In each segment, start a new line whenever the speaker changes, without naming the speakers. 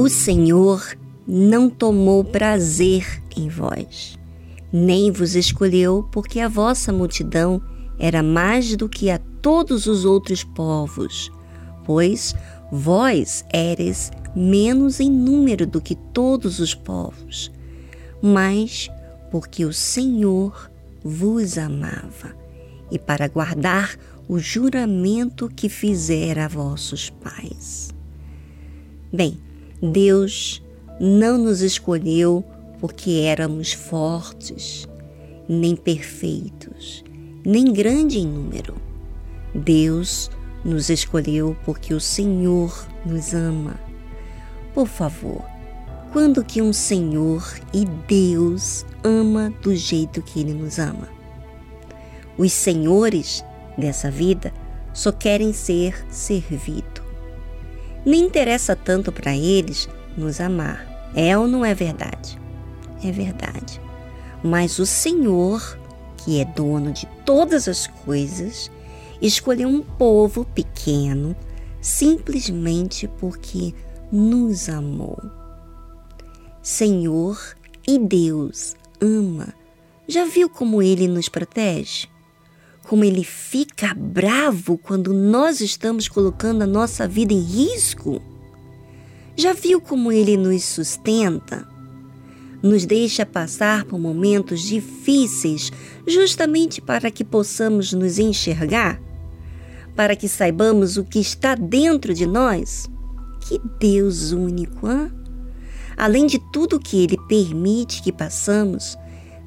O Senhor não tomou prazer em vós, nem vos escolheu, porque a vossa multidão era mais do que a todos os outros povos, pois vós éreis menos em número do que todos os povos, mas porque o Senhor vos amava, e para guardar o juramento que fizera a vossos pais. Bem, Deus não nos escolheu porque éramos fortes, nem perfeitos, nem grande em número. Deus nos escolheu porque o Senhor nos ama. Por favor, quando que um Senhor e Deus ama do jeito que Ele nos ama? Os senhores dessa vida só querem ser servidos nem interessa tanto para eles nos amar. É ou não é verdade? É verdade. Mas o Senhor, que é dono de todas as coisas, escolheu um povo pequeno simplesmente porque nos amou. Senhor e Deus ama. Já viu como ele nos protege? Como ele fica bravo quando nós estamos colocando a nossa vida em risco? Já viu como ele nos sustenta? Nos deixa passar por momentos difíceis justamente para que possamos nos enxergar? Para que saibamos o que está dentro de nós? Que Deus único, hein? Além de tudo que ele permite que passamos,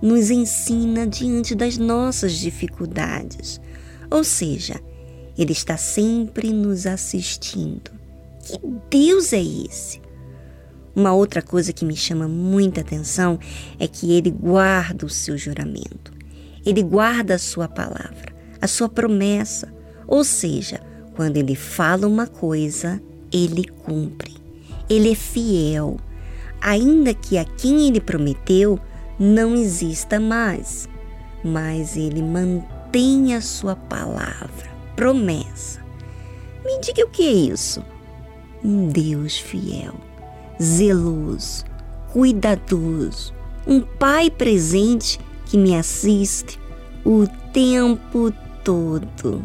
nos ensina diante das nossas dificuldades. Ou seja, Ele está sempre nos assistindo. Que Deus é esse? Uma outra coisa que me chama muita atenção é que Ele guarda o seu juramento. Ele guarda a sua palavra, a sua promessa. Ou seja, quando Ele fala uma coisa, Ele cumpre. Ele é fiel. Ainda que a quem Ele prometeu não exista mais, mas ele mantém a sua palavra, promessa. Me diga o que é isso? Um Deus fiel, zeloso, cuidadoso, um Pai presente que me assiste o tempo todo.